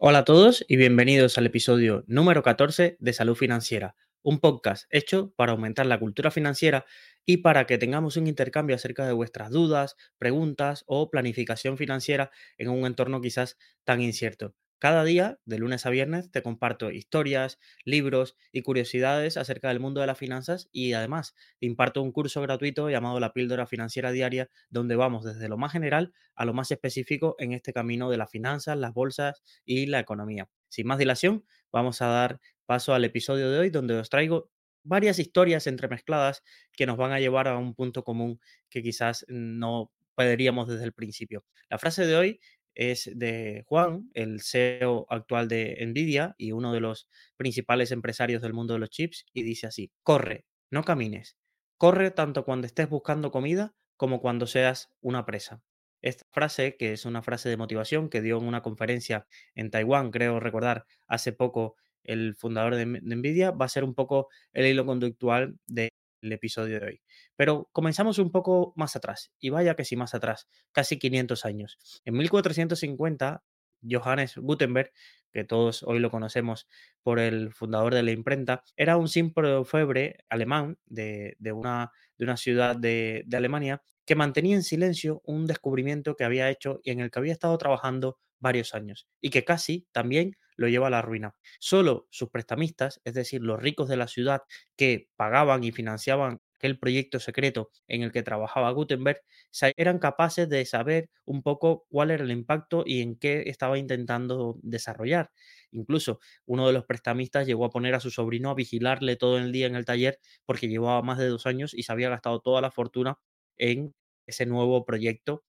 Hola a todos y bienvenidos al episodio número 14 de Salud Financiera, un podcast hecho para aumentar la cultura financiera y para que tengamos un intercambio acerca de vuestras dudas, preguntas o planificación financiera en un entorno quizás tan incierto. Cada día, de lunes a viernes, te comparto historias, libros y curiosidades acerca del mundo de las finanzas y además imparto un curso gratuito llamado La Píldora Financiera Diaria, donde vamos desde lo más general a lo más específico en este camino de las finanzas, las bolsas y la economía. Sin más dilación, vamos a dar paso al episodio de hoy donde os traigo varias historias entremezcladas que nos van a llevar a un punto común que quizás no podríamos desde el principio. La frase de hoy es de Juan, el CEO actual de Nvidia y uno de los principales empresarios del mundo de los chips, y dice así, corre, no camines, corre tanto cuando estés buscando comida como cuando seas una presa. Esta frase, que es una frase de motivación que dio en una conferencia en Taiwán, creo recordar, hace poco el fundador de, Nvidia, va a ser un poco el hilo conductual de el episodio de hoy. Pero comenzamos un poco más atrás, y vaya que sí más atrás, casi 500 años. En 1450, Johannes Gutenberg, que todos hoy lo conocemos por el fundador de la imprenta, era un simple febre alemán de, una, de una, ciudad de, de Alemania que mantenía en silencio un descubrimiento que había hecho y en el que había estado trabajando varios años y que casi también lo lleva a la ruina. Solo sus prestamistas, es decir, los ricos de la ciudad que pagaban y financiaban aquel proyecto secreto en el que trabajaba Gutenberg, eran capaces de saber un poco cuál era el impacto y en qué estaba intentando desarrollar. Incluso uno de los prestamistas llegó a poner a su sobrino a vigilarle todo el día en el taller porque llevaba más de dos años y se había gastado toda la fortuna en ese nuevo proyecto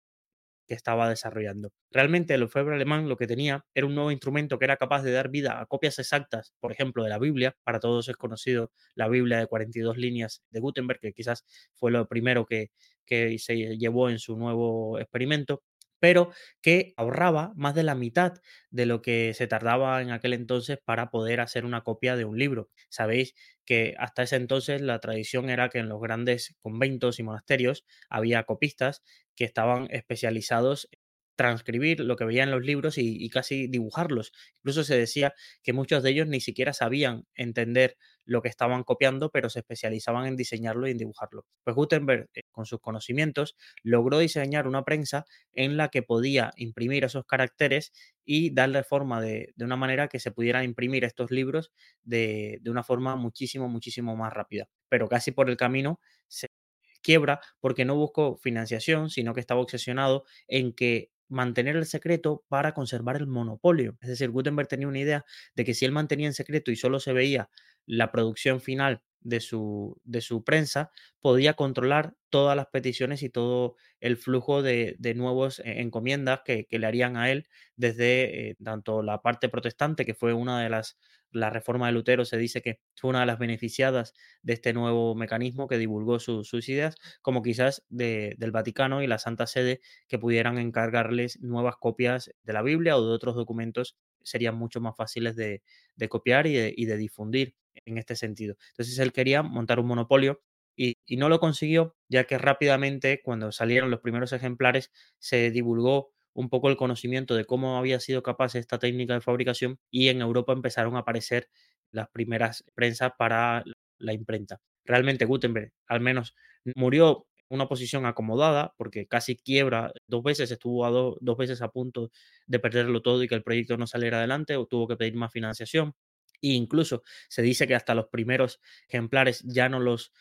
que estaba desarrollando. Realmente el orfebre alemán lo que tenía era un nuevo instrumento que era capaz de dar vida a copias exactas, por ejemplo, de la Biblia. Para todos es conocido la Biblia de 42 líneas de Gutenberg, que quizás fue lo primero que, que se llevó en su nuevo experimento pero que ahorraba más de la mitad de lo que se tardaba en aquel entonces para poder hacer una copia de un libro. Sabéis que hasta ese entonces la tradición era que en los grandes conventos y monasterios había copistas que estaban especializados transcribir lo que veían los libros y, casi dibujarlos. Incluso se decía que muchos de ellos ni siquiera sabían entender lo que estaban copiando, pero se especializaban en diseñarlo y en dibujarlo. Pues Gutenberg, eh, con sus conocimientos, logró diseñar una prensa en la que podía imprimir esos caracteres y darle forma de, una manera que se pudieran imprimir estos libros de, de una forma muchísimo, muchísimo más rápida. Pero casi por el camino se quiebra porque no buscó financiación, sino que estaba obsesionado en que mantener el secreto para conservar el monopolio. Es decir, Gutenberg tenía una idea de que si él mantenía en secreto y solo se veía la producción final de su, de su prensa, podía controlar todas las peticiones y todo el flujo de, de nuevos eh, encomiendas que, le harían a él desde eh, tanto la parte protestante, que fue una de las, la reforma de Lutero se dice que fue una de las beneficiadas de este nuevo mecanismo que divulgó sus ideas, como quizás de, del Vaticano y la Santa Sede que pudieran encargarles nuevas copias de la Biblia o de otros documentos serían mucho más fáciles de, copiar y de difundir en este sentido. Entonces él quería montar un monopolio y, no lo consiguió, ya que rápidamente, cuando salieron los primeros ejemplares, se divulgó un poco el conocimiento de cómo había sido capaz esta técnica de fabricación y en Europa empezaron a aparecer las primeras prensas para la imprenta. Realmente Gutenberg al menos murió en una posición acomodada porque casi quiebra dos veces, estuvo a dos veces a punto de perderlo todo y que el proyecto no saliera adelante o tuvo que pedir más financiación. E incluso se dice que hasta los primeros ejemplares ya no los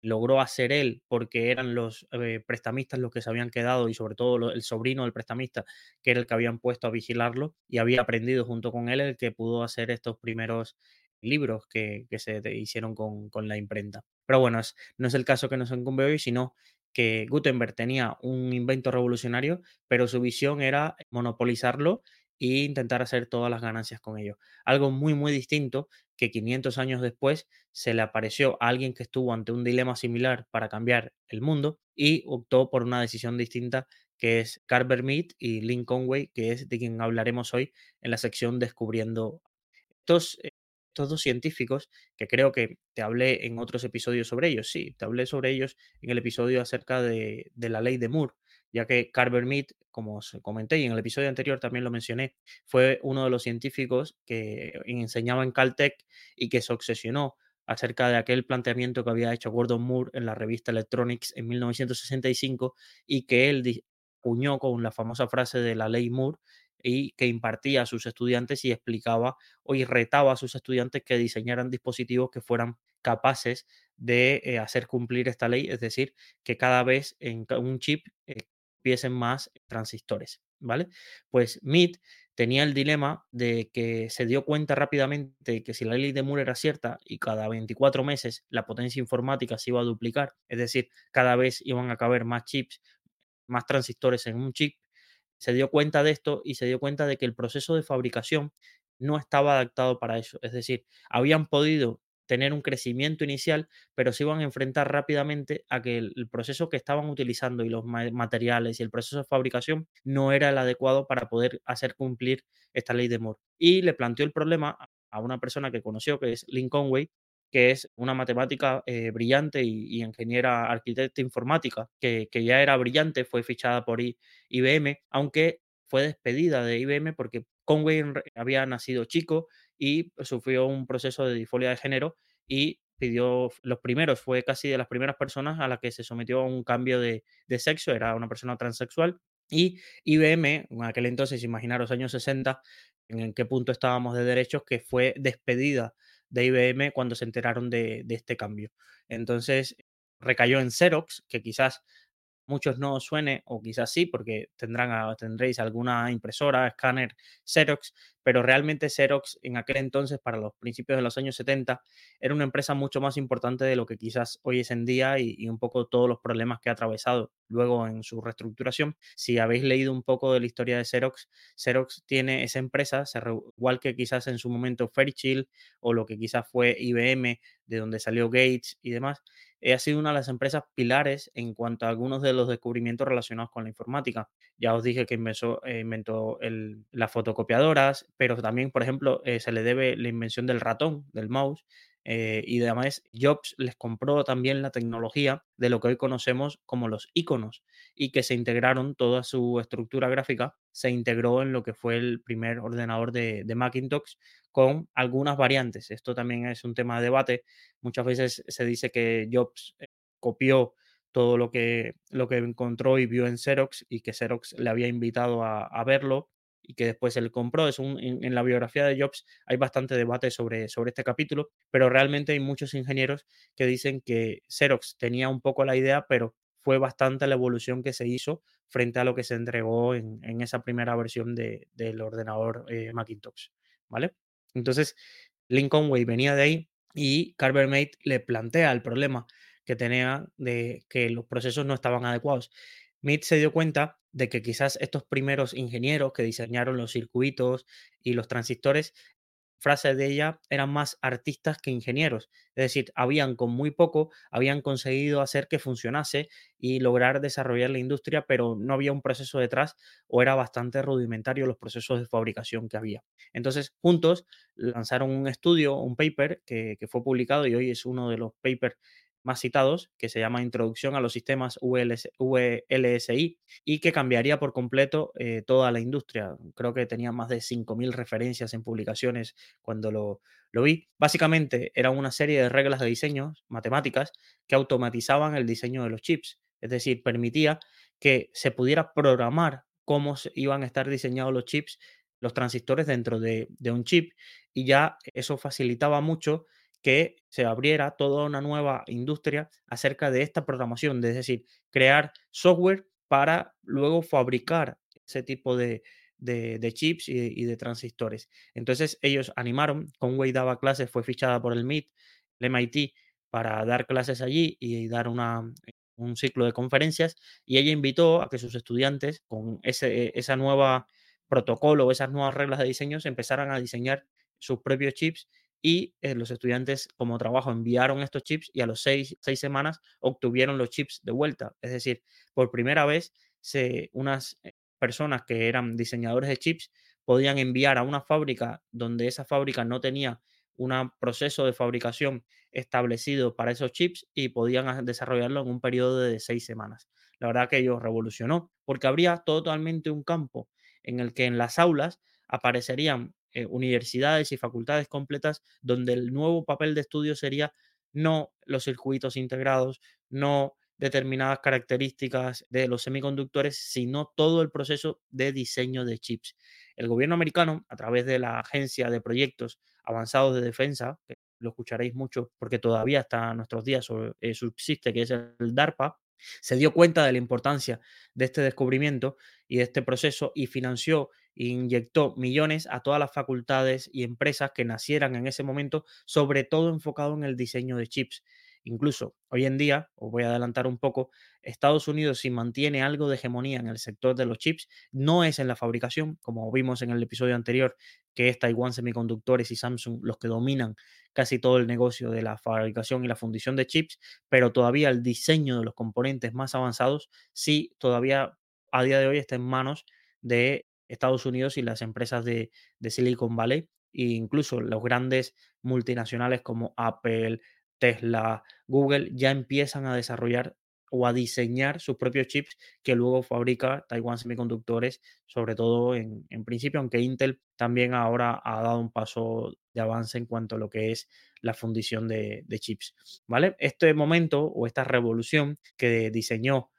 logró hacer él porque eran los eh, prestamistas los que se habían quedado y sobre todo el sobrino del prestamista que era el que habían puesto a vigilarlo y había aprendido junto con él el que pudo hacer estos primeros libros que, se hicieron con, la imprenta. Pero bueno, no es el caso que nos incumbe hoy, sino que Gutenberg tenía un invento revolucionario, pero su visión era monopolizarlo e intentar hacer todas las ganancias con ello. Algo muy, muy distinto que 500 años después se le apareció a alguien que estuvo ante un dilema similar para cambiar el mundo y optó por una decisión distinta que es Carver Mead y Lynn Conway, que es de quien hablaremos hoy en la sección Descubriendo. Estos, eh, estos dos científicos, que creo que te hablé en otros episodios sobre ellos, sí, te hablé sobre ellos en el episodio acerca de, de la ley de Moore, ya que Carver Mead, como os comenté y en el episodio anterior también lo mencioné, fue uno de los científicos que enseñaba en Caltech y que se obsesionó acerca de aquel planteamiento que había hecho Gordon Moore en la revista Electronics en 1965 y que él puñó con la famosa frase de la ley Moore y que impartía a sus estudiantes y explicaba o retaba a sus estudiantes que diseñaran dispositivos que fueran capaces de eh, hacer cumplir esta ley, es decir, que cada vez en un chip eh, más transistores, ¿vale? Pues MIT tenía el dilema de que se dio cuenta rápidamente que si la ley de Moore era cierta y cada 24 meses la potencia informática se iba a duplicar, es decir, cada vez iban a caber más chips, más transistores en un chip, se dio cuenta de esto y se dio cuenta de que el proceso de fabricación no estaba adaptado para eso. Es decir, habían podido tener un crecimiento inicial, pero se iban a enfrentar rápidamente a que el, proceso que estaban utilizando y los materiales y el proceso de fabricación no era el adecuado para poder hacer cumplir esta ley de Moore. Y le planteó el problema a una persona que conoció, que es Lincoln Conway, que es una matemática eh, brillante y, ingeniera arquitecta informática, que, ya era brillante, fue fichada por IBM, aunque fue despedida de IBM porque Conway había nacido chico y sufrió un proceso de disforia de género y pidió, los primeros, fue casi de las primeras personas a las que se sometió a un cambio de, de sexo, era una persona transexual. Y IBM, en aquel entonces, imaginaros años 60, en qué punto estábamos de derechos, que fue despedida de IBM cuando se enteraron de, de este cambio. Entonces, recayó en Xerox, que quizás muchos no os suene, o quizás sí, porque tendrán tendréis alguna impresora, escáner Xerox, pero realmente Xerox en aquel entonces, para los principios de los años 70, era una empresa mucho más importante de lo que quizás hoy es en día y, y un poco todos los problemas que ha atravesado luego en su reestructuración. Si habéis leído un poco de la historia de Xerox, Xerox tiene esa empresa, igual que quizás en su momento Fairchild o lo que quizás fue IBM, de donde salió Gates y demás, eh, ha sido una de las empresas pilares en cuanto a algunos de los descubrimientos relacionados con la informática. Ya os dije que inventó, eh, inventó las fotocopiadoras, pero también, por ejemplo, eh, se le debe la invención del ratón, del mouse, eh, y además Jobs les compró también la tecnología de lo que hoy conocemos como los iconos y que se integraron toda su estructura gráfica, se integró en lo que fue el primer ordenador de, Macintosh con algunas variantes. Esto también es un tema de debate. Muchas veces se dice que Jobs eh, copió todo lo que, lo que encontró y vio en Xerox y que Xerox le había invitado a verlo y que después él compró. Es un, en, la biografía de Jobs hay bastante debate sobre, sobre este capítulo, pero realmente hay muchos ingenieros que dicen que Xerox tenía un poco la idea, pero fue bastante la evolución que se hizo frente a lo que se entregó en, esa primera versión de, del ordenador eh, Macintosh, ¿vale? Entonces, Lincoln Way venía de ahí y Carver Mate le plantea el problema que tenía de que los procesos no estaban adecuados. Mead se dio cuenta de que quizás estos primeros ingenieros que diseñaron los circuitos y los transistores, frase de ella, eran más artistas que ingenieros. Es decir, habían con muy poco, habían conseguido hacer que funcionase y lograr desarrollar la industria, pero no había un proceso detrás o era bastante rudimentario los procesos de fabricación que había. Entonces, juntos lanzaron un estudio, un paper que, que fue publicado y hoy es uno de los papers más citados, que se llama Introducción a los Sistemas VLSI y que cambiaría por completo eh, toda la industria. Creo que tenía más de 5.000 referencias en publicaciones cuando lo, lo vi. Básicamente era una serie de reglas de diseño matemáticas que automatizaban el diseño de los chips, es decir, permitía que se pudiera programar cómo iban a estar diseñados los chips, los transistores dentro de, de un chip y ya eso facilitaba mucho que se abriera toda una nueva industria acerca de esta programación, es decir, crear software para luego fabricar ese tipo de, chips y, de transistores. Entonces ellos animaron, Conway daba clases, fue fichada por el MIT, el MIT, para dar clases allí y dar una, un ciclo de conferencias y ella invitó a que sus estudiantes con ese esa nueva protocolo, esas nuevas reglas de diseño, se empezaran a diseñar sus propios chips y eh, los estudiantes como trabajo enviaron estos chips y a los seis, semanas obtuvieron los chips de vuelta. Es decir, por primera vez se, unas eh, personas que eran diseñadores de chips podían enviar a una fábrica donde esa fábrica no tenía un proceso de fabricación establecido para esos chips y podían desarrollarlo en un periodo de seis semanas. la verdad que ello revolucionó, porque habría totalmente un campo en el que en las aulas aparecerían eh, universidades y facultades completas donde el nuevo papel de estudio sería no los circuitos integrados, no determinadas características de los semiconductores, sino todo el proceso de diseño de chips. El gobierno americano, a través de la Agencia de Proyectos Avanzados de Defensa, que lo escucharéis mucho porque todavía hasta nuestros días eh, subsiste, que es el DARPA, se dio cuenta de la importancia de este descubrimiento y de este proceso y financió inyectó millones a todas las facultades y empresas que nacieran en ese momento, sobre todo enfocado en el diseño de chips. Incluso hoy en día, os voy a adelantar un poco, Estados Unidos si mantiene algo de hegemonía en el sector de los chips, no es en la fabricación, como vimos en el episodio anterior, que es Taiwan Semiconductores y Samsung los que dominan casi todo el negocio de la fabricación y la fundición de chips, pero todavía el diseño de los componentes más avanzados sí todavía a día de hoy está en manos de Estados Unidos y las empresas de, de Silicon Valley e incluso los grandes multinacionales como Apple, Tesla, Google ya empiezan a desarrollar o a diseñar sus propios chips que luego fabrica Taiwan Semiconductores, sobre todo en, principio, aunque Intel también ahora ha dado un paso de avance en cuanto a lo que es la fundición de, de chips. ¿Vale? Este momento o esta revolución que diseñó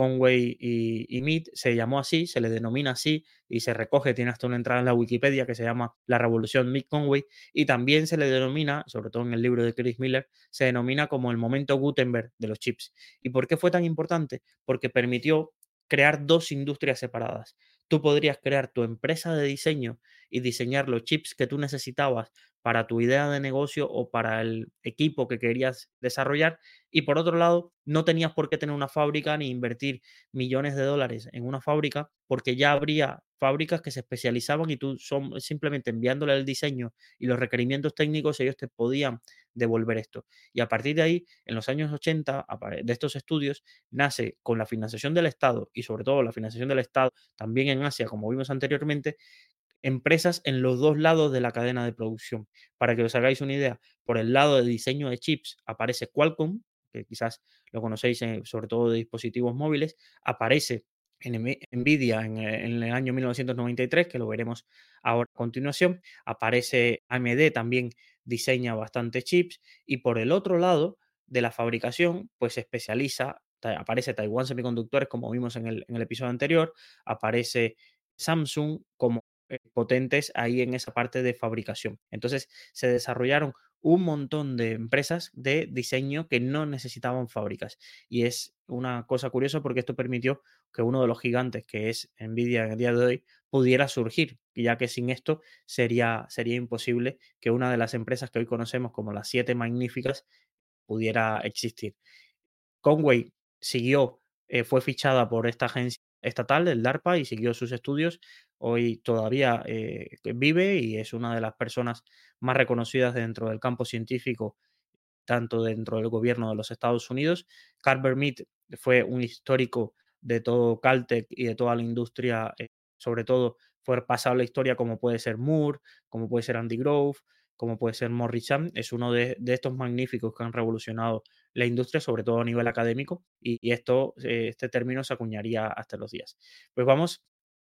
Conway y, y Mead se llamó así, se le denomina así y se recoge, tiene hasta una entrada en la Wikipedia que se llama La Revolución Mead Conway y también se le denomina, sobre todo en el libro de Chris Miller, se denomina como el momento Gutenberg de los chips. ¿Y por qué fue tan importante? Porque permitió crear dos industrias separadas. Tú podrías crear tu empresa de diseño y diseñar los chips que tú necesitabas para tu idea de negocio o para el equipo que querías desarrollar. Y por otro lado, no tenías por qué tener una fábrica ni invertir millones de dólares en una fábrica porque ya habría fábricas que se especializaban y tú son, simplemente enviándole el diseño y los requerimientos técnicos, ellos te podían devolver esto. Y a partir de ahí, en los años 80, de estos estudios, nace con la financiación del Estado y sobre todo la financiación del Estado también en Asia, como vimos anteriormente, empresas en los dos lados de la cadena de producción. Para que os hagáis una idea, por el lado de diseño de chips aparece Qualcomm, que quizás lo conocéis sobre todo de dispositivos móviles, aparece en Nvidia en, en, el año 1993, que lo veremos ahora a continuación, aparece AMD también diseña bastante chips. Y por el otro lado de la fabricación pues se especializa, aparece Taiwan Semiconductores como vimos en el, episodio anterior, aparece Samsung como eh, potentes ahí en esa parte de fabricación. Entonces se desarrollaron un montón de empresas de diseño que no necesitaban fábricas. Y es una cosa curiosa porque esto permitió que uno de los gigantes, que es Nvidia en el día de hoy, pudiera surgir, ya que sin esto sería, sería imposible que una de las empresas que hoy conocemos como las siete magníficas pudiera existir. Conway siguió, eh, fue fichada por esta agencia estatal, el DARPA, y siguió sus estudios. Hoy todavía eh, vive y es una de las personas más reconocidas dentro del campo científico, tanto dentro del gobierno de los Estados Unidos. Carver Mead fue un histórico de todo Caltech y de toda la industria, eh, sobre todo fue pasado la historia como puede ser Moore, como puede ser Andy Grove, como puede ser Morrison, es uno de, estos magníficos que han revolucionado la industria, sobre todo a nivel académico, y, esto, eh, este término se acuñaría hasta los días. Pues vamos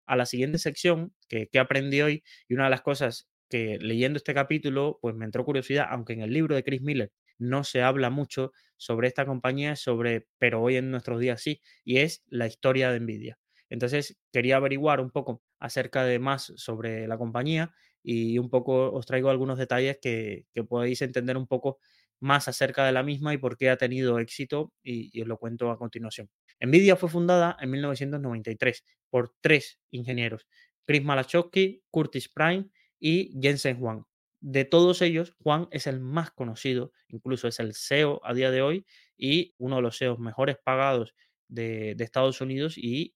a la siguiente sección que, que aprendí hoy, y una de las cosas que leyendo este capítulo, pues me entró curiosidad, aunque en el libro de Chris Miller no se habla mucho sobre esta compañía, sobre, pero hoy en nuestros días sí, y es la historia de Nvidia. Entonces quería averiguar un poco acerca de más sobre la compañía y un poco os traigo algunos detalles que, que podéis entender un poco más acerca de la misma y por qué ha tenido éxito y, os lo cuento a continuación. Nvidia fue fundada en 1993 por tres ingenieros, Chris Malachowski, Curtis Prime y Jensen Huang. De todos ellos, Juan es el más conocido, incluso es el CEO a día de hoy y uno de los CEOs mejores pagados de, Estados Unidos y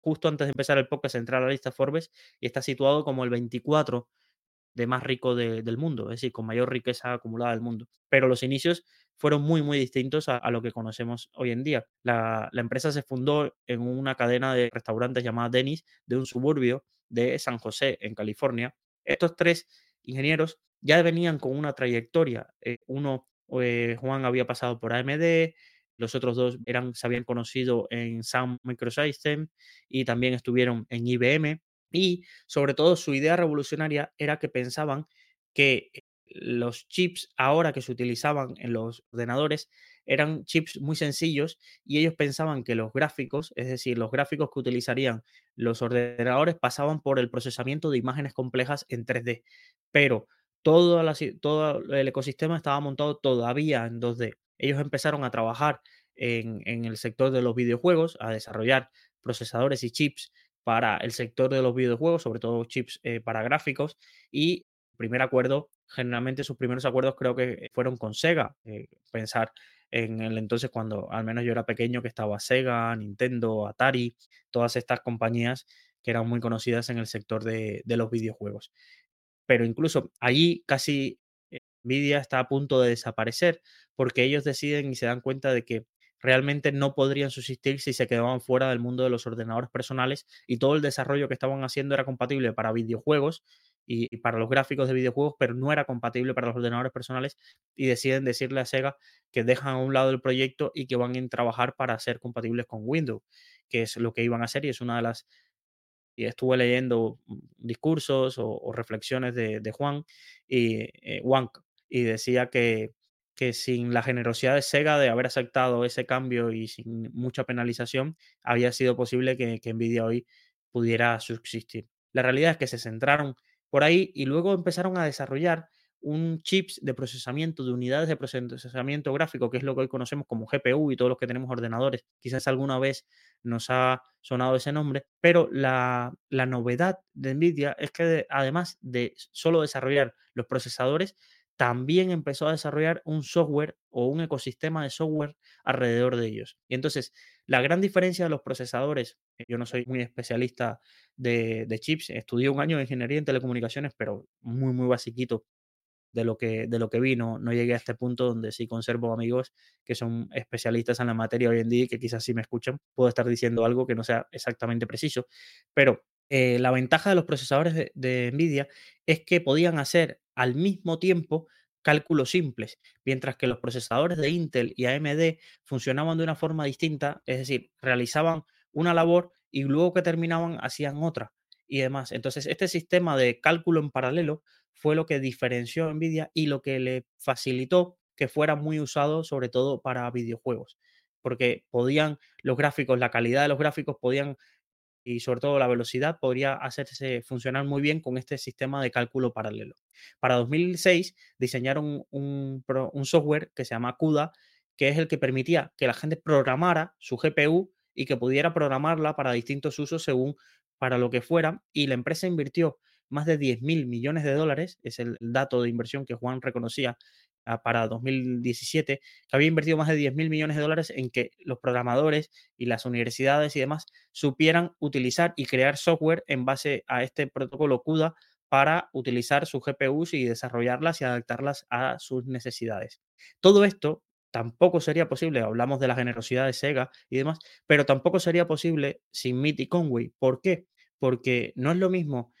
justo antes de empezar el podcast entrar a la lista Forbes y está situado como el 24 de más rico del mundo, es decir, con mayor riqueza acumulada del mundo. Pero los inicios fueron muy, muy distintos a, lo que conocemos hoy en día. La, empresa se fundó en una cadena de restaurantes llamada Dennis de un suburbio de San José, en California. Estos tres ingenieros ya venían con una trayectoria. Eh, uno, eh, Juan había pasado por AMD, los otros dos eran, se habían conocido en Sun Microsystems y también estuvieron en IBM. Y sobre todo su idea revolucionaria era que pensaban que los chips ahora que se utilizaban en los ordenadores eran chips muy sencillos y ellos pensaban que los gráficos, es decir, los gráficos que utilizarían los ordenadores pasaban por el procesamiento de imágenes complejas en 3D, pero todo, todo el ecosistema estaba montado todavía en 2D. Ellos empezaron a trabajar en, el sector de los videojuegos, a desarrollar procesadores y chips para el sector de los videojuegos, sobre todo chips eh, para gráficos, y primer acuerdo, generalmente sus primeros acuerdos creo que fueron con Sega. Eh, pensar en el entonces cuando al menos yo era pequeño que estaba Sega, Nintendo, Atari, todas estas compañías que eran muy conocidas en el sector de, de los videojuegos. Pero incluso allí casi Nvidia está a punto de desaparecer porque ellos deciden y se dan cuenta de que realmente no podrían subsistir si se quedaban fuera del mundo de los ordenadores personales y todo el desarrollo que estaban haciendo era compatible para videojuegos y, para los gráficos de videojuegos, pero no era compatible para los ordenadores personales y deciden decirle a Sega que dejan a un lado el proyecto y que van a trabajar para ser compatibles con Windows, que es lo que iban a hacer y es una de las y estuve leyendo mm, discursos o, reflexiones de, Juan y eh, y decía que, que sin la generosidad de Sega de haber aceptado ese cambio y sin mucha penalización, había sido posible que, que Nvidia hoy pudiera subsistir. La realidad es que se centraron por ahí y luego empezaron a desarrollar un chips de procesamiento, de unidades de procesamiento gráfico, que es lo que hoy conocemos como GPU y todos los que tenemos ordenadores. Quizás alguna vez nos ha sonado ese nombre, pero la, la novedad de NVIDIA es que además de solo desarrollar los procesadores, también empezó a desarrollar un software o un ecosistema de software alrededor de ellos. Y entonces, la gran diferencia de los procesadores, eh, yo no soy muy especialista de, de chips, estudié un año de ingeniería en telecomunicaciones, pero muy, muy basiquito de lo que, de lo que vi. No, llegué a este punto donde sí conservo amigos que son especialistas en la materia hoy en día y que quizás si me escuchan puedo estar diciendo algo que no sea exactamente preciso. Pero eh, la ventaja de los procesadores de, de NVIDIA es que podían hacer al mismo tiempo cálculos simples, mientras que los procesadores de Intel y AMD funcionaban de una forma distinta, es decir, realizaban una labor y luego que terminaban hacían otra y demás. Entonces, este sistema de cálculo en paralelo fue lo que diferenció a Nvidia y lo que le facilitó que fuera muy usado sobre todo para videojuegos, porque podían los gráficos, la calidad de los gráficos podían y sobre todo la velocidad podría hacerse funcionar muy bien con este sistema de cálculo paralelo. Para 2006 diseñaron un, un software que se llama CUDA, que es el que permitía que la gente programara su GPU y que pudiera programarla para distintos usos según para lo que fuera. Y la empresa invirtió más de 10 mil millones de dólares, es el dato de inversión que Juan reconocía para 2017, que había invertido más de 10 mil millones de dólares en que los programadores y las universidades y demás supieran utilizar y crear software en base a este protocolo CUDA para utilizar sus GPUs y desarrollarlas y adaptarlas a sus necesidades. Todo esto tampoco sería posible, hablamos de la generosidad de Sega y demás, pero tampoco sería posible sin Mitty Conway. ¿Por qué? Porque no es lo mismo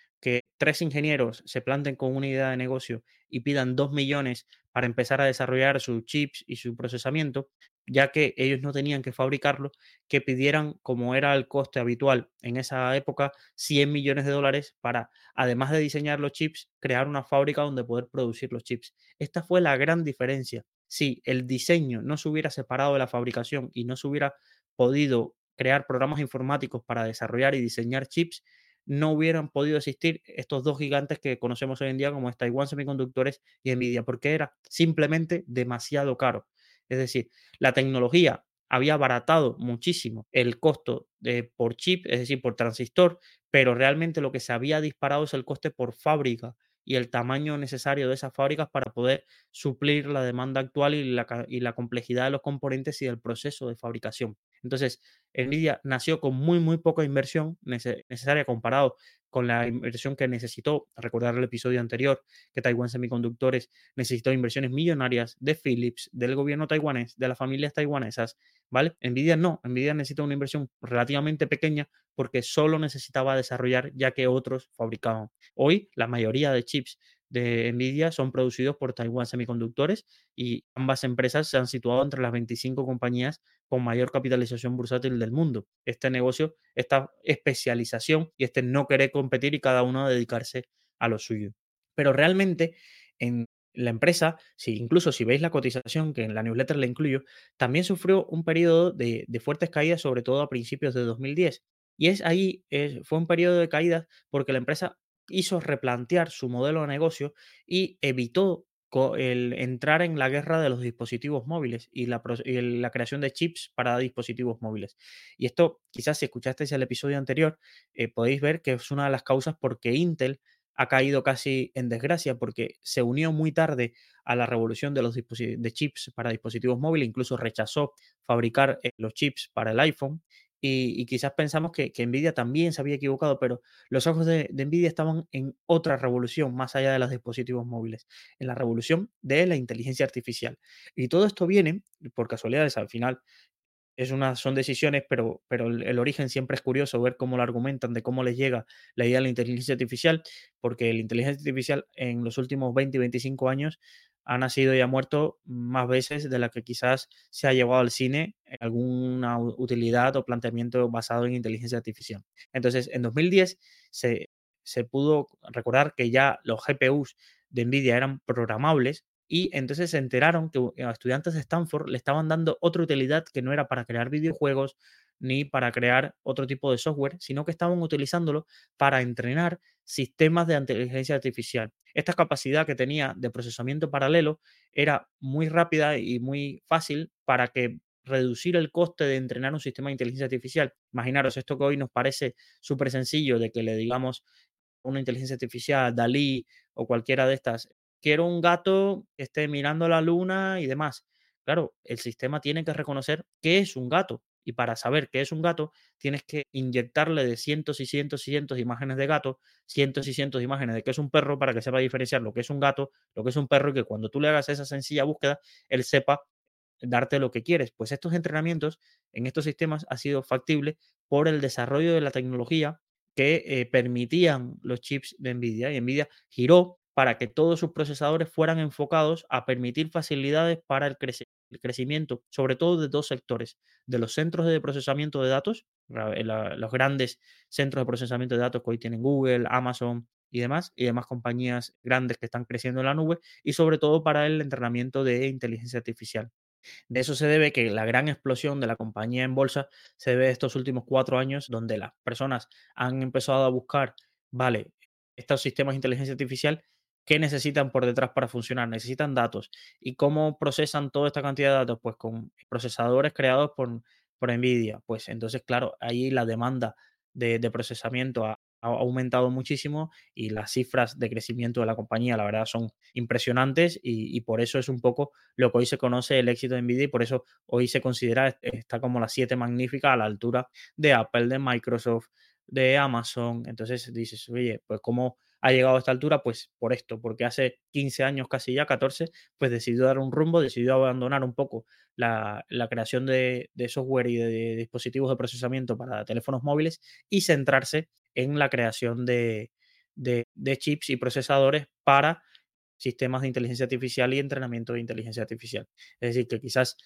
tres ingenieros se planten con una idea de negocio y pidan dos millones para empezar a desarrollar sus chips y su procesamiento, ya que ellos no tenían que fabricarlo, que pidieran, como era el coste habitual en esa época, 100 millones de dólares para, además de diseñar los chips, crear una fábrica donde poder producir los chips. Esta fue la gran diferencia. Si el diseño no se hubiera separado de la fabricación y no se hubiera podido crear programas informáticos para desarrollar y diseñar chips, no hubieran podido existir estos dos gigantes que conocemos hoy en día como Taiwan Semiconductores y Nvidia, porque era simplemente demasiado caro. Es decir, la tecnología había abaratado muchísimo el costo por chip, es decir, por transistor, pero realmente lo que se había disparado es el coste por fábrica y el tamaño necesario de esas fábricas para poder suplir la demanda actual y la, y la complejidad de los componentes y del proceso de fabricación. Entonces, Nvidia nació con muy, muy poca inversión necesaria comparado con la inversión que necesitó, recordar el episodio anterior, que Taiwan Semiconductores necesitó inversiones millonarias de Philips, del gobierno taiwanés, de las familias taiwanesas, ¿vale? Nvidia no, Nvidia necesita una inversión relativamente pequeña porque solo necesitaba desarrollar ya que otros fabricaban. Hoy la mayoría de chips de Nvidia son producidos por Taiwan Semiconductores y ambas empresas se han situado entre las 25 compañías con mayor capitalización bursátil del mundo. Este negocio, esta especialización y este no querer competir y cada uno dedicarse a lo suyo. Pero realmente en la empresa, si, incluso si veis la cotización, que en la newsletter le incluyo, también sufrió un periodo de, de fuertes caídas, sobre todo a principios de 2010. Y es ahí, fue un periodo de caídas porque la empresa hizo replantear su modelo de negocio y evitó el entrar en la guerra de los dispositivos móviles y la, creación de chips para dispositivos móviles. Y esto, quizás si escuchasteis el episodio anterior, eh, podéis ver que es una de las causas porque Intel ha caído casi en desgracia porque se unió muy tarde a la revolución de los chips para dispositivos móviles, incluso rechazó fabricar eh, los chips para el iPhone y, quizás pensamos que, Nvidia también se había equivocado, pero los ojos de, Nvidia estaban en otra revolución más allá de los dispositivos móviles, en la revolución de la inteligencia artificial. Y todo esto viene, por casualidades, al final es una, son decisiones, pero, pero el, origen siempre es curioso ver cómo lo argumentan, de cómo les llega la idea de la inteligencia artificial, porque la inteligencia artificial en los últimos 20 y 25 años ha nacido y ha muerto más veces de la que quizás se ha llevado al cine alguna utilidad o planteamiento basado en inteligencia artificial. Entonces, en 2010 se, se pudo recordar que ya los GPUs de NVIDIA eran programables y entonces se enteraron que a estudiantes de Stanford le estaban dando otra utilidad que no era para crear videojuegos ni para crear otro tipo de software, sino que estaban utilizándolo para entrenar sistemas de inteligencia artificial. Esta capacidad que tenía de procesamiento paralelo era muy rápida y muy fácil para que reducir el coste de entrenar un sistema de inteligencia artificial. Imaginaros esto que hoy nos parece súper sencillo de que le digamos una inteligencia artificial, Dalí o cualquiera de estas, quiero un gato que esté mirando la luna y demás. Claro, el sistema tiene que reconocer qué es un gato. Y para saber qué es un gato, tienes que inyectarle de cientos y cientos y cientos de imágenes de gato, cientos y cientos de imágenes de qué es un perro para que sepa diferenciar lo que es un gato, lo que es un perro y que cuando tú le hagas esa sencilla búsqueda, él sepa darte lo que quieres. Pues estos entrenamientos en estos sistemas ha sido factible por el desarrollo de la tecnología que eh, permitían los chips de Nvidia y Nvidia giró para que todos sus procesadores fueran enfocados a permitir facilidades para el, crecimiento, sobre todo de dos sectores, de los centros de procesamiento de datos, los grandes centros de procesamiento de datos que hoy tienen Google, Amazon y demás, y demás compañías grandes que están creciendo en la nube, y sobre todo para el entrenamiento de inteligencia artificial. De eso se debe que la gran explosión de la compañía en bolsa se debe a estos últimos cuatro años, donde las personas han empezado a buscar, vale, estos sistemas de inteligencia artificial ¿Qué necesitan por detrás para funcionar? Necesitan datos. ¿Y cómo procesan toda esta cantidad de datos? Pues con procesadores creados por, por NVIDIA. Pues entonces, claro, ahí la demanda de, procesamiento ha, aumentado muchísimo y las cifras de crecimiento de la compañía, la verdad, son impresionantes y, por eso es un poco lo que hoy se conoce el éxito de NVIDIA y por eso hoy se considera, está como la siete magnífica a la altura de Apple, de Microsoft, de Amazon. Entonces dices, oye, pues cómo ha llegado a esta altura, pues por esto, porque hace 15 años, casi ya 14, pues decidió dar un rumbo, decidió abandonar un poco la, creación de, software y de, dispositivos de procesamiento para teléfonos móviles y centrarse en la creación de, chips y procesadores para sistemas de inteligencia artificial y entrenamiento de inteligencia artificial. Es decir, que quizás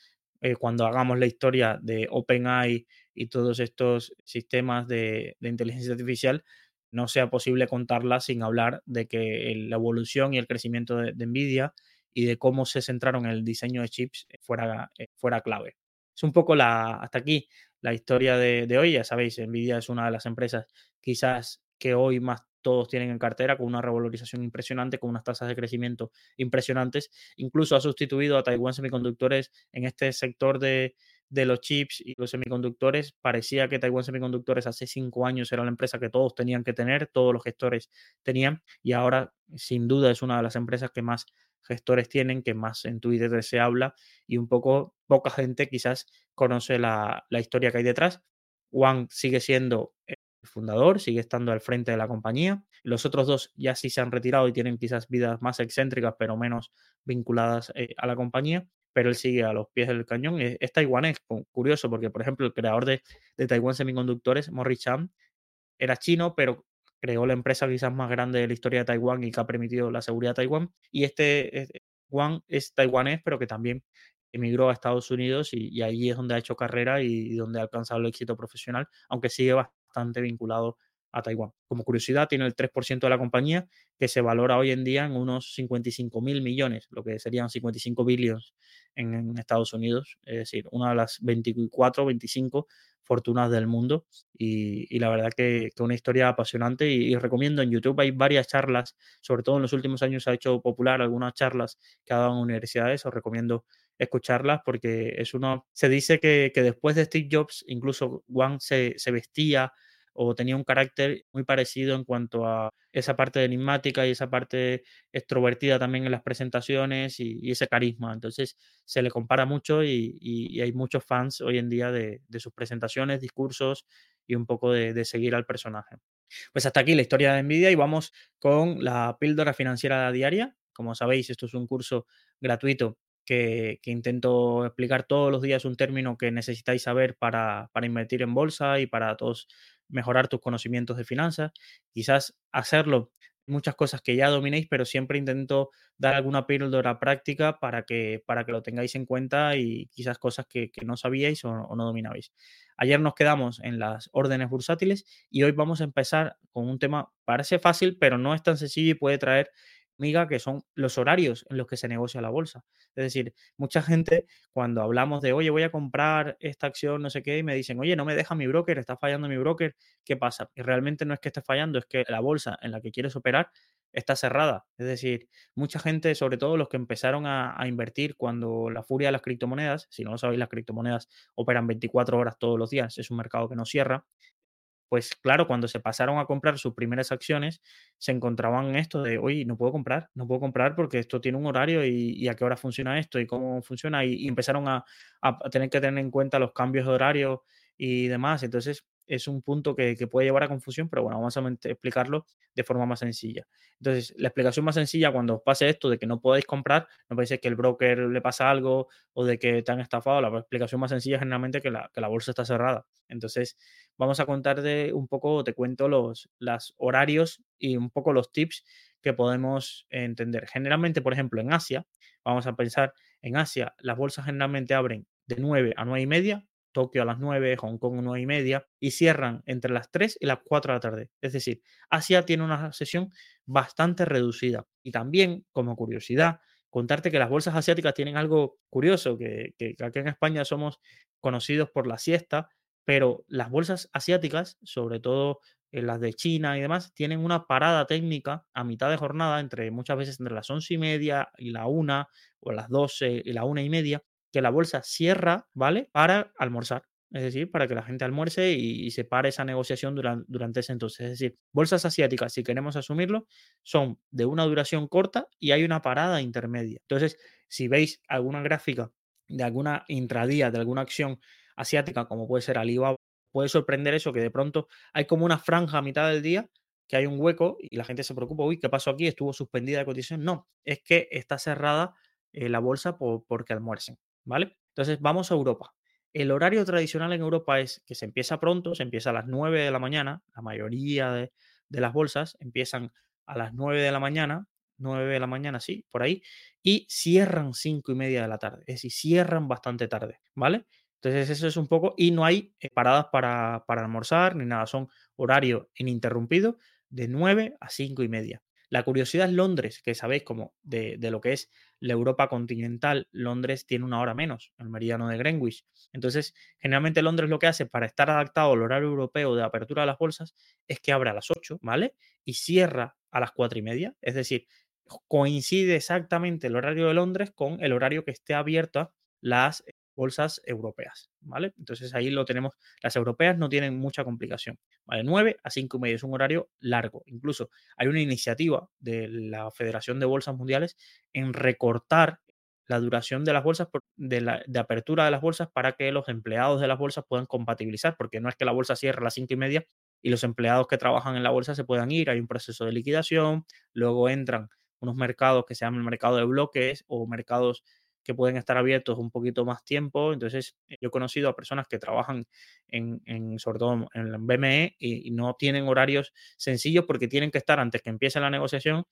eh, cuando hagamos la historia de OpenAI y todos estos sistemas de, inteligencia artificial, no sea posible contarla sin hablar de que la evolución y el crecimiento de, Nvidia y de cómo se centraron en el diseño de chips fuera, eh, fuera clave. Es un poco la, hasta aquí la historia de, de hoy. Ya sabéis, Nvidia es una de las empresas quizás que hoy más todos tienen en cartera con una revalorización impresionante, con unas tasas de crecimiento impresionantes. Incluso ha sustituido a Taiwan Semiconductores en este sector de, los chips y los semiconductores. Parecía que Taiwan Semiconductores hace cinco años era la empresa que todos tenían que tener, todos los gestores tenían, y ahora sin duda es una de las empresas que más gestores tienen, que más en Twitter se habla y un poco poca gente quizás conoce la, la historia que hay detrás. Wang sigue siendo el fundador, sigue estando al frente de la compañía. Los otros dos ya sí se han retirado y tienen quizás vidas más excéntricas, pero menos vinculadas eh, a la compañía, pero él sigue a los pies del cañón. Es, taiwanés, curioso, porque por ejemplo el creador de, de Taiwan Semiconductores, Morris Chan, era chino, pero creó la empresa quizás más grande de la historia de Taiwán y que ha permitido la seguridad de Taiwán. Y este, este Juan es taiwanés, pero que también emigró a Estados Unidos y, allí es donde ha hecho carrera y, y, donde ha alcanzado el éxito profesional, aunque sigue bastante vinculado a Taiwán. Como curiosidad, tiene el 3% de la compañía, que se valora hoy en día en unos 55 mil millones, lo que serían 55 billones en, en, Estados Unidos, es decir, una de las 24, 25 fortunas del mundo. Y, la verdad que, que, una historia apasionante y, recomiendo en YouTube hay varias charlas, sobre todo en los últimos años se ha hecho popular algunas charlas que ha dado en universidades, os recomiendo escucharlas porque es uno, se dice que, después de Steve Jobs, incluso Wang se vestía o tenía un carácter muy parecido en cuanto a esa parte enigmática y esa parte extrovertida también en las presentaciones y, ese carisma. Entonces se le compara mucho y, hay muchos fans hoy en día de, sus presentaciones, discursos y un poco de, seguir al personaje. Pues hasta aquí la historia de Nvidia y vamos con la píldora financiera diaria. Como sabéis, esto es un curso gratuito que, intento explicar todos los días un término que necesitáis saber para invertir en bolsa y para todos mejorar tus conocimientos de finanzas, quizás hacerlo muchas cosas que ya dominéis, pero siempre intento dar alguna píldora práctica para que, para que lo tengáis en cuenta y quizás cosas que, que no sabíais o, o, no dominabais. Ayer nos quedamos en las órdenes bursátiles y hoy vamos a empezar con un tema, parece fácil, pero no es tan sencillo y puede traer miga, que son los horarios en los que se negocia la bolsa. Es decir, mucha gente cuando hablamos de, oye, voy a comprar esta acción, no sé qué, y me dicen, oye, no me deja mi broker, está fallando mi broker, ¿qué pasa? Y realmente no es que esté fallando, es que la bolsa en la que quieres operar está cerrada. Es decir, mucha gente, sobre todo los que empezaron a, a, invertir cuando la furia de las criptomonedas, si no lo sabéis, las criptomonedas operan 24 horas todos los días, es un mercado que no cierra, pues claro, cuando se pasaron a comprar sus primeras acciones, se encontraban esto de, oye, no puedo comprar, no puedo comprar porque esto tiene un horario y, a qué hora funciona esto y cómo funciona, y, empezaron a, a, tener que tener en cuenta los cambios de horario y demás. Entonces, es un punto que, que, puede llevar a confusión, pero bueno, vamos a explicarlo de forma más sencilla. Entonces, la explicación más sencilla cuando os pase esto de que no podéis comprar, no ser que el broker le pasa algo o de que te han estafado, la explicación más sencilla es generalmente que la, que la bolsa está cerrada. Entonces, vamos a contar de un poco, te cuento los los horarios y un poco los tips que podemos entender. Generalmente, por ejemplo, en Asia, vamos a pensar, en Asia las bolsas generalmente abren de 9 a 9 y media, Tokio a las 9, Hong Kong a 9 y media, y cierran entre las 3 y las 4 de la tarde. Es decir, Asia tiene una sesión bastante reducida. Y también, como curiosidad, contarte que las bolsas asiáticas tienen algo curioso, que, que aquí en España somos conocidos por la siesta, pero las bolsas asiáticas, sobre todo eh, las de China y demás, tienen una parada técnica a mitad de jornada, entre muchas veces entre las 11 y media y la 1, o las 12 y la 1 y media, que la bolsa cierra, ¿vale? Para almorzar. Es decir, para que la gente almuerce y, y se pare esa negociación durante, durante, ese entonces. Es decir, bolsas asiáticas, si queremos asumirlo, son de una duración corta y hay una parada intermedia. Entonces, si veis alguna gráfica de alguna intradía, de alguna acción asiática, como puede ser Alibaba, puede sorprender eso, que de pronto hay como una franja a mitad del día, que hay un hueco y la gente se preocupa, uy, ¿qué pasó aquí? ¿Estuvo suspendida de cotización? No, es que está cerrada eh, la bolsa por, porque almuercen. ¿vale? Entonces vamos a Europa. El horario tradicional en Europa es que se empieza pronto, se empieza a las 9 de la mañana, la mayoría de, de las bolsas empiezan a las 9 de la mañana, 9 de la mañana, sí, por ahí, y cierran 5 y media de la tarde, es decir, cierran bastante tarde, ¿vale? Entonces eso es un poco, y no hay eh, paradas para, para almorzar ni nada, son horario ininterrumpido de 9 a 5 y media. La curiosidad es Londres, que sabéis como de, de, lo que es la Europa continental, Londres tiene una hora menos, el meridiano de Greenwich. Entonces, generalmente Londres lo que hace para estar adaptado al horario europeo de apertura de las bolsas es que abre a las 8, ¿vale? Y cierra a las 4 y media. Es decir, coincide exactamente el horario de Londres con el horario que esté abierta las bolsas europeas, ¿vale? Entonces ahí lo tenemos. Las europeas no tienen mucha complicación, ¿vale? 9 a 5 y medio es un horario largo. Incluso hay una iniciativa de la Federación de Bolsas Mundiales en recortar la duración de las bolsas, de, la, de apertura de las bolsas para que los empleados de las bolsas puedan compatibilizar, porque no es que la bolsa cierre a las 5 y media y los empleados que trabajan en la bolsa se puedan ir, hay un proceso de liquidación, luego entran unos mercados que se llaman el mercado de bloques o mercados que pueden estar abiertos un poquito más tiempo. Entonces, yo he conocido a personas que trabajan en, sobre todo en el BME y, no tienen horarios sencillos porque tienen que estar antes que empiece la negociación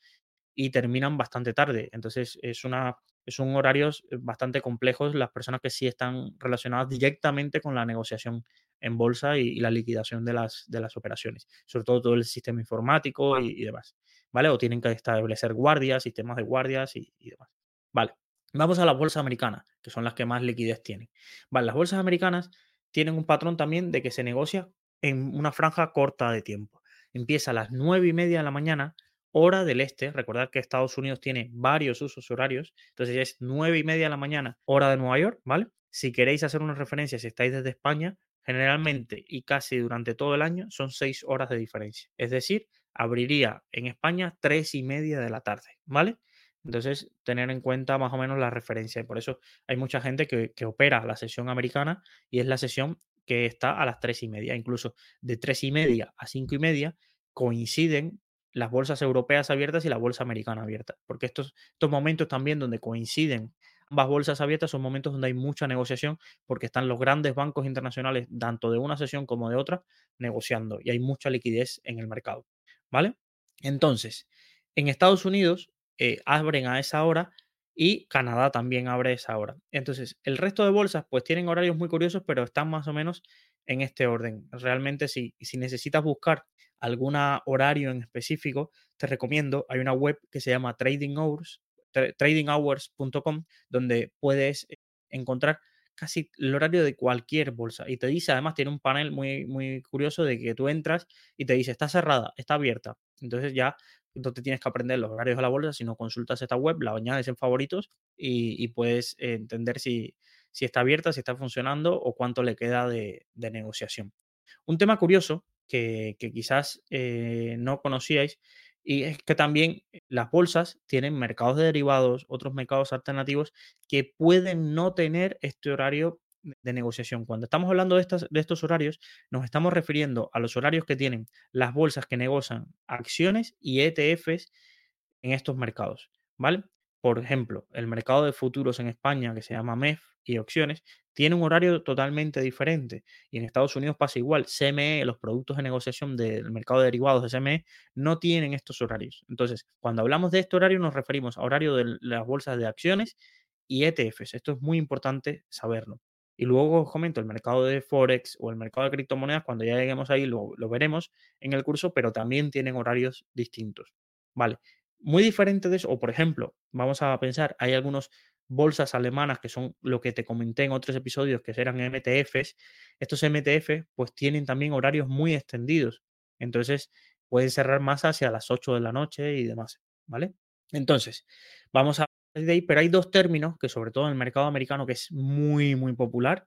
y terminan bastante tarde. Entonces, es una son horarios bastante complejos las personas que sí están relacionadas directamente con la negociación en bolsa y, la liquidación de las, de las operaciones, sobre todo todo el sistema informático y, demás, ¿vale? O tienen que establecer guardias, sistemas de guardias y, y demás. Vale, vamos a las bolsas americanas, que son las que más liquidez tienen. Vale, las bolsas americanas tienen un patrón también de que se negocia en una franja corta de tiempo. Empieza a las nueve y media de la mañana hora del este. Recordad que Estados Unidos tiene varios usos horarios. Entonces ya es nueve y media de la mañana, hora de Nueva York, ¿vale? Si queréis hacer una referencia, si estáis desde España, generalmente y casi durante todo el año son seis horas de diferencia. Es decir, abriría en España tres y media de la tarde, ¿vale? Entonces, tener en cuenta más o menos la referencia. Y por eso hay mucha gente que, que opera la sesión americana y es la sesión que está a las tres y media. Incluso de tres y media a cinco y media coinciden las bolsas europeas abiertas y la bolsa americana abierta. Porque estos, estos momentos también donde coinciden ambas bolsas abiertas son momentos donde hay mucha negociación porque están los grandes bancos internacionales, tanto de una sesión como de otra, negociando y hay mucha liquidez en el mercado. ¿Vale? Entonces, en Estados Unidos eh, abren a esa hora y Canadá también abre esa hora. Entonces, el resto de bolsas pues tienen horarios muy curiosos, pero están más o menos en este orden. Realmente, si, si necesitas buscar algún horario en específico, te recomiendo, hay una web que se llama Trading Hours, tradinghours.com, donde puedes eh, encontrar casi el horario de cualquier bolsa. Y te dice, además, tiene un panel muy, muy curioso de que tú entras y te dice, está cerrada, está abierta. Entonces ya no te tienes que aprender los horarios de la bolsa, sino consultas esta web, la añades en favoritos y, puedes entender si, si, está abierta, si está funcionando o cuánto le queda de negociación. Un tema curioso que, quizás eh, no conocíais. Y es que también las bolsas tienen mercados de derivados, otros mercados alternativos que pueden no tener este horario de negociación. Cuando estamos hablando de, estas, de estos horarios, nos estamos refiriendo a los horarios que tienen las bolsas que negocian acciones y ETFs en estos mercados. ¿Vale? Por ejemplo, el mercado de futuros en España, que se llama MEF y opciones, tiene un horario totalmente diferente. Y en Estados Unidos pasa igual. CME, los productos de negociación del mercado de derivados de CME, no tienen estos horarios. Entonces, cuando hablamos de este horario, nos referimos a horario de las bolsas de acciones y ETFs. Esto es muy importante saberlo. Y luego os comento el mercado de Forex o el mercado de criptomonedas, cuando ya lleguemos ahí lo, veremos en el curso, pero también tienen horarios distintos. Vale, muy diferente de eso, o por ejemplo, vamos a pensar, hay algunas bolsas alemanas que son lo que te comenté en otros episodios, que eran MTFs. Estos MTF pues tienen también horarios muy extendidos. Entonces pueden cerrar más hacia las 8 de la noche y demás, ¿vale? Entonces, vamos a pero hay dos términos que sobre todo en el mercado americano que es muy, muy popular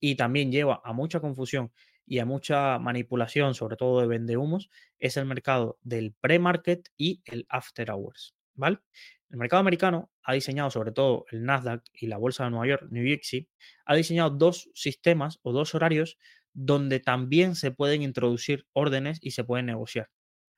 y también lleva a mucha confusión y a mucha manipulación, sobre todo de vendehumos, es el mercado del pre-market y el after hours. ¿vale? El mercado americano ha diseñado, sobre todo el Nasdaq y la bolsa de Nueva York, New City, ha diseñado dos sistemas o dos horarios donde también se pueden introducir órdenes y se pueden negociar.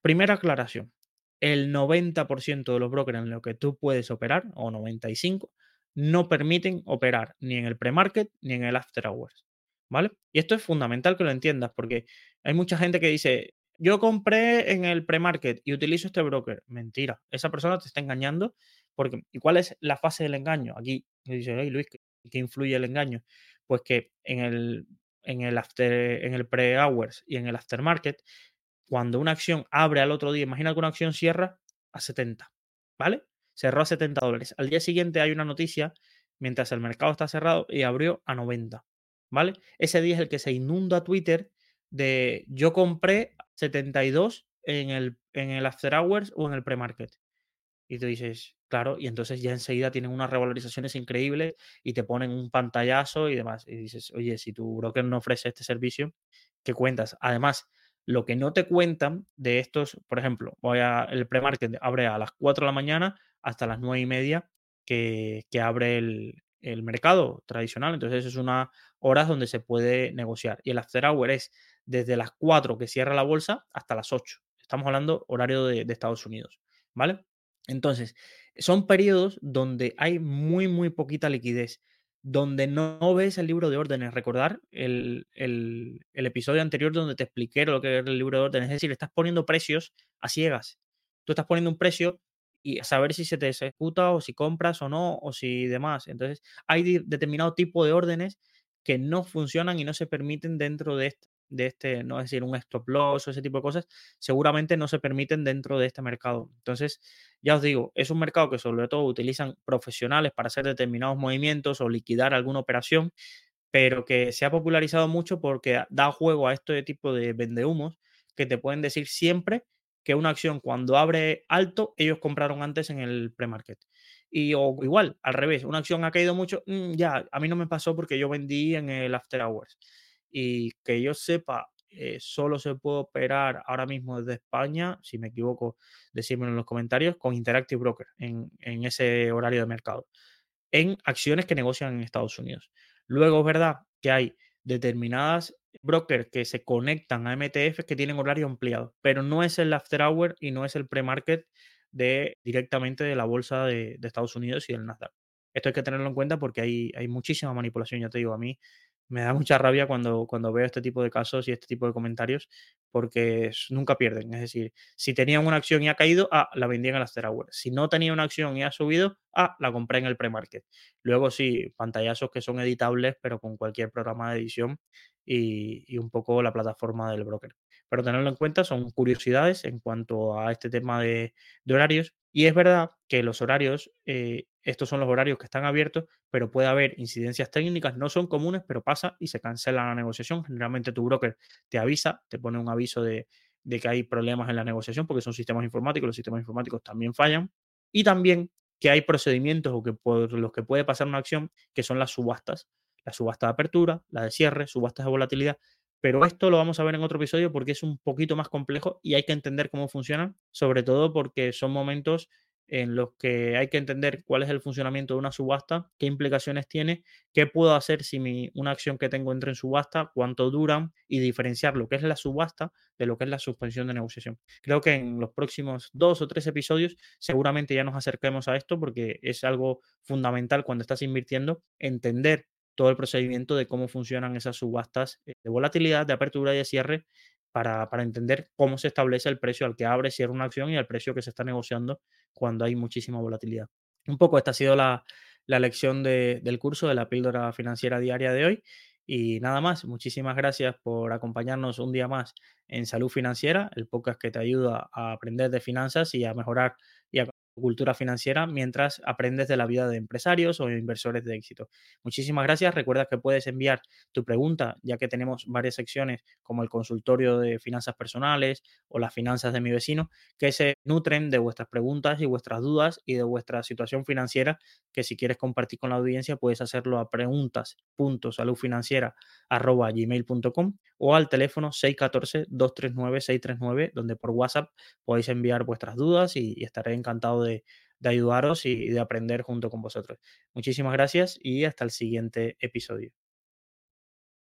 Primera aclaración, el 90% de los brokers en los que tú puedes operar, o 95%, no permiten operar ni en el pre-market ni en el after hours. ¿vale? Y esto es fundamental que lo entiendas porque hay mucha gente que dice, yo compré en el pre-market y utilizo este broker. Mentira, esa persona te está engañando porque ¿y cuál es la fase del engaño? Aquí dice, hey Luis, ¿qué, influye el engaño? Pues que en el, en el, en el pre-hours y en el aftermarket, cuando una acción abre al otro día, imagina que una acción cierra a 70, ¿vale? Cerró a 70 dólares. Al día siguiente hay una noticia mientras el mercado está cerrado y abrió a 90. ¿vale? Ese día es el que se inunda Twitter de yo compré 72 en el, en el after hours o en el pre-market. Y tú dices, claro, y entonces ya enseguida tienen unas revalorizaciones increíbles y te ponen un pantallazo y demás. Y dices, oye, si tu broker no ofrece este servicio, ¿qué cuentas? Además, lo que no te cuentan de estos, por ejemplo, voy a, el pre-market abre a las 4 de la mañana hasta las 9 y media que, abre el, el mercado tradicional. Entonces, es una horas donde se puede negociar. Y el after hour es desde las 4 que cierra la bolsa hasta las 8. Estamos hablando horario de, Estados Unidos. ¿Vale? Entonces, son periodos donde hay muy, muy poquita liquidez, donde no ves el libro de órdenes. Recordar el, el- episodio anterior donde te expliqué lo que era el libro de órdenes. Es decir, estás poniendo precios a ciegas. Tú estás poniendo un precio y a saber si se te ejecuta o si compras o no o si demás. Entonces, hay determinado tipo de órdenes que no funcionan y no se permiten dentro de este, de este, no es decir, un stop loss o ese tipo de cosas, seguramente no se permiten dentro de este mercado. Entonces, ya os digo, es un mercado que sobre todo utilizan profesionales para hacer determinados movimientos o liquidar alguna operación, pero que se ha popularizado mucho porque da juego a este tipo de vendehumos que te pueden decir siempre que una acción cuando abre alto, ellos compraron antes en el pre-market. Y o igual, al revés, una acción ha caído mucho, mm, ya, a mí no me pasó porque yo vendí en el after hours. Y que yo sepa, eh, solo se puede operar ahora mismo desde España, si me equivoco, decírmelo en los comentarios, con Interactive Broker en, ese horario de mercado, en acciones que negocian en Estados Unidos. Luego es verdad que hay determinadas brokers que se conectan a MTF que tienen horario ampliado, pero no es el after hour y no es el pre-market de, directamente de la bolsa de, de Estados Unidos y del Nasdaq. Esto hay que tenerlo en cuenta porque hay, hay muchísima manipulación, ya te digo, a mí me da mucha rabia cuando, cuando veo este tipo de casos y este tipo de comentarios porque nunca pierden. Es decir, si tenían una acción y ha caído, ah, la vendían en after hour. Si no tenía una acción y ha subido, ah, la compré en el pre-market. Luego sí, pantallazos que son editables, pero con cualquier programa de edición y, y un poco la plataforma del broker. Pero tenerlo en cuenta, son curiosidades en cuanto a este tema de, de horarios. Y es verdad que los horarios, eh, estos son los horarios que están abiertos, pero puede haber incidencias técnicas, no son comunes, pero pasa y se cancela la negociación. Generalmente tu broker te avisa, te pone un aviso de, de que hay problemas en la negociación porque son sistemas informáticos, los sistemas informáticos también fallan. Y también que hay procedimientos o que por los que puede pasar una acción, que son las subastas. La subasta de apertura, la de cierre, subastas de volatilidad. Pero esto lo vamos a ver en otro episodio porque es un poquito más complejo y hay que entender cómo funcionan, sobre todo porque son momentos en los que hay que entender cuál es el funcionamiento de una subasta, qué implicaciones tiene, qué puedo hacer si una acción que tengo entra en subasta, cuánto duran y diferenciar lo que es la subasta de lo que es la suspensión de negociación. Creo que en los próximos dos o tres episodios seguramente ya nos acerquemos a esto porque es algo fundamental cuando estás invirtiendo, entender todo el procedimiento de cómo funcionan esas subastas eh, de volatilidad, de apertura y de cierre para, para, entender cómo se establece el precio al que abre, cierra una acción y el precio que se está negociando cuando hay muchísima volatilidad. Un poco esta ha sido la, la lección de, del curso de la píldora financiera diaria de hoy. Y nada más, muchísimas gracias por acompañarnos un día más en Salud Financiera, el podcast que te ayuda a aprender de finanzas y a mejorar cultura financiera mientras aprendes de la vida de empresarios o inversores de éxito. Muchísimas gracias. Recuerda que puedes enviar tu pregunta, ya que tenemos varias secciones como el consultorio de finanzas personales o las finanzas de mi vecino, que se nutren de vuestras preguntas y vuestras dudas y de vuestra situación financiera, que si quieres compartir con la audiencia puedes hacerlo a preguntas.saludfinanciera.gmail.com o al teléfono 614-239-639, donde por WhatsApp podéis enviar vuestras dudas y, y estaré encantado de, ayudaros y de aprender junto con vosotros. Muchísimas gracias y hasta el siguiente episodio.